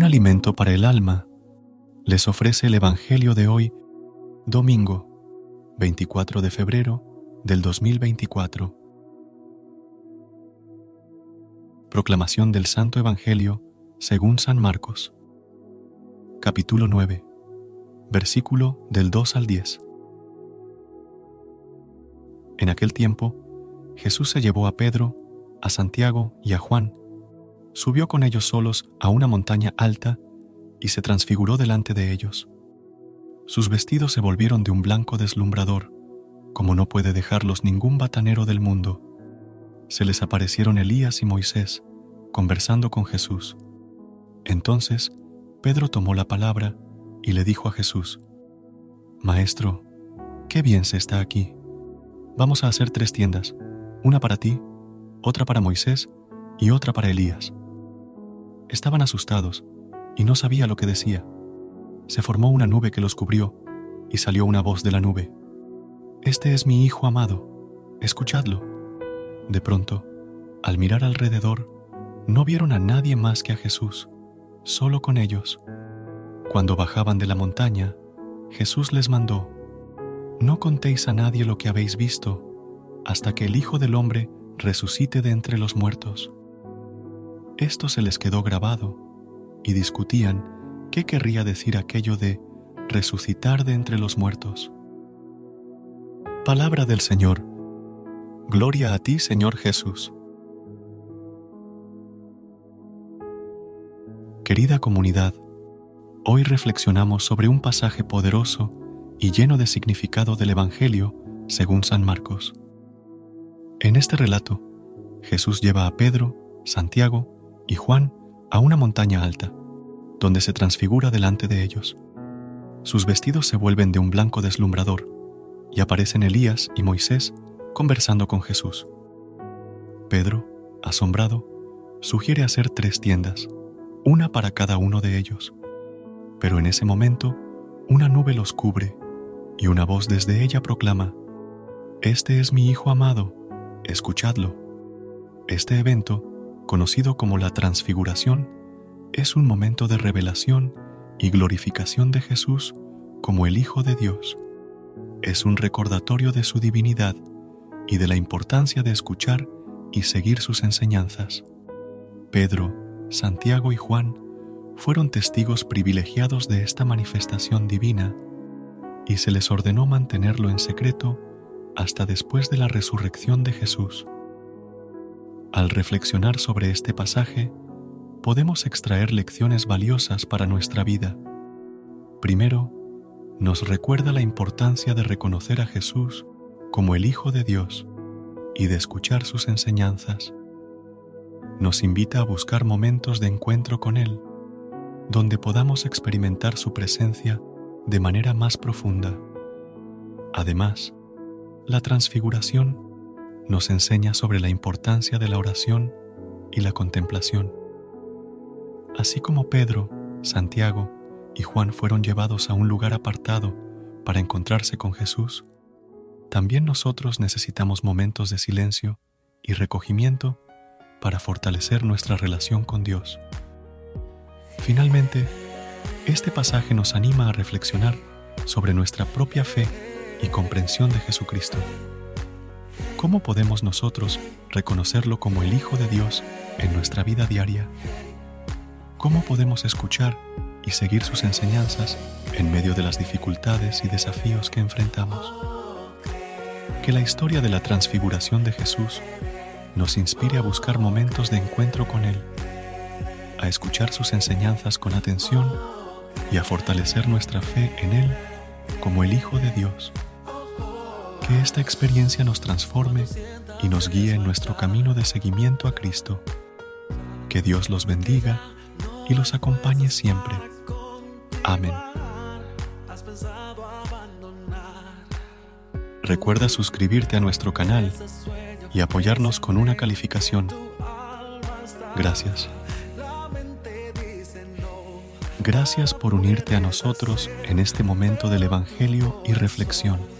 Un alimento para el alma les ofrece el Evangelio de hoy, domingo 24 de febrero del 2024. Proclamación del Santo Evangelio según San Marcos, capítulo 9, versículo del 2 al 10. En aquel tiempo, Jesús se llevó a Pedro, a Santiago y a Juan, subió con ellos solos a una montaña alta y se transfiguró delante de ellos. Sus vestidos se volvieron de un blanco deslumbrador, como no puede dejarlos ningún batanero del mundo. Se les aparecieron Elías y Moisés, conversando con Jesús. Entonces Pedro tomó la palabra y le dijo a Jesús, Maestro, qué bien se está aquí. Vamos a hacer tres tiendas, una para ti, otra para Moisés y otra para Elías. Estaban asustados y no sabía lo que decía. Se formó una nube que los cubrió y salió una voz de la nube. Este es mi Hijo amado, escuchadlo. De pronto, al mirar alrededor, no vieron a nadie más que a Jesús, solo con ellos. Cuando bajaban de la montaña, Jesús les mandó, No contéis a nadie lo que habéis visto, hasta que el Hijo del Hombre resucite de entre los muertos. Esto se les quedó grabado y discutían qué querría decir aquello de resucitar de entre los muertos. Palabra del Señor. Gloria a ti, Señor Jesús. Querida comunidad, hoy reflexionamos sobre un pasaje poderoso y lleno de significado del Evangelio según San Marcos. En este relato, Jesús lleva a Pedro, Santiago y Juan a una montaña alta, donde se transfigura delante de ellos. Sus vestidos se vuelven de un blanco deslumbrador, y aparecen Elías y Moisés conversando con Jesús. Pedro, asombrado, sugiere hacer tres tiendas, una para cada uno de ellos. Pero en ese momento, una nube los cubre, y una voz desde ella proclama, Este es mi Hijo amado, escuchadlo. Este evento conocido como la transfiguración, es un momento de revelación y glorificación de Jesús como el Hijo de Dios. Es un recordatorio de su divinidad y de la importancia de escuchar y seguir sus enseñanzas. Pedro, Santiago y Juan fueron testigos privilegiados de esta manifestación divina y se les ordenó mantenerlo en secreto hasta después de la resurrección de Jesús. Al reflexionar sobre este pasaje, podemos extraer lecciones valiosas para nuestra vida. Primero, nos recuerda la importancia de reconocer a Jesús como el Hijo de Dios y de escuchar sus enseñanzas. Nos invita a buscar momentos de encuentro con Él, donde podamos experimentar su presencia de manera más profunda. Además, la transfiguración nos enseña sobre la importancia de la oración y la contemplación. Así como Pedro, Santiago y Juan fueron llevados a un lugar apartado para encontrarse con Jesús, también nosotros necesitamos momentos de silencio y recogimiento para fortalecer nuestra relación con Dios. Finalmente, este pasaje nos anima a reflexionar sobre nuestra propia fe y comprensión de Jesucristo ¿cómo podemos nosotros reconocerlo como el Hijo de Dios en nuestra vida diaria? ¿Cómo podemos escuchar y seguir sus enseñanzas en medio de las dificultades y desafíos que enfrentamos? Que la historia de la transfiguración de Jesús nos inspire a buscar momentos de encuentro con Él, a escuchar sus enseñanzas con atención y a fortalecer nuestra fe en Él como el Hijo de Dios. Que esta experiencia nos transforme y nos guíe en nuestro camino de seguimiento a Cristo. Que Dios los bendiga y los acompañe siempre. Amén. Recuerda suscribirte a nuestro canal y apoyarnos con una calificación. Gracias. Gracias por unirte a nosotros en este momento del Evangelio y reflexión.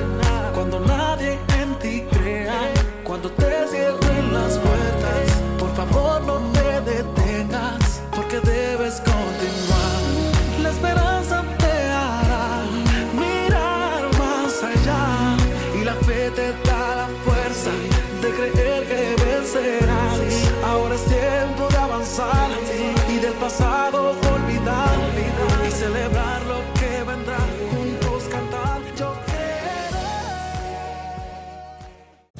Te da la fuerza de creer que vencerás. Ahora es tiempo de avanzar y del pasado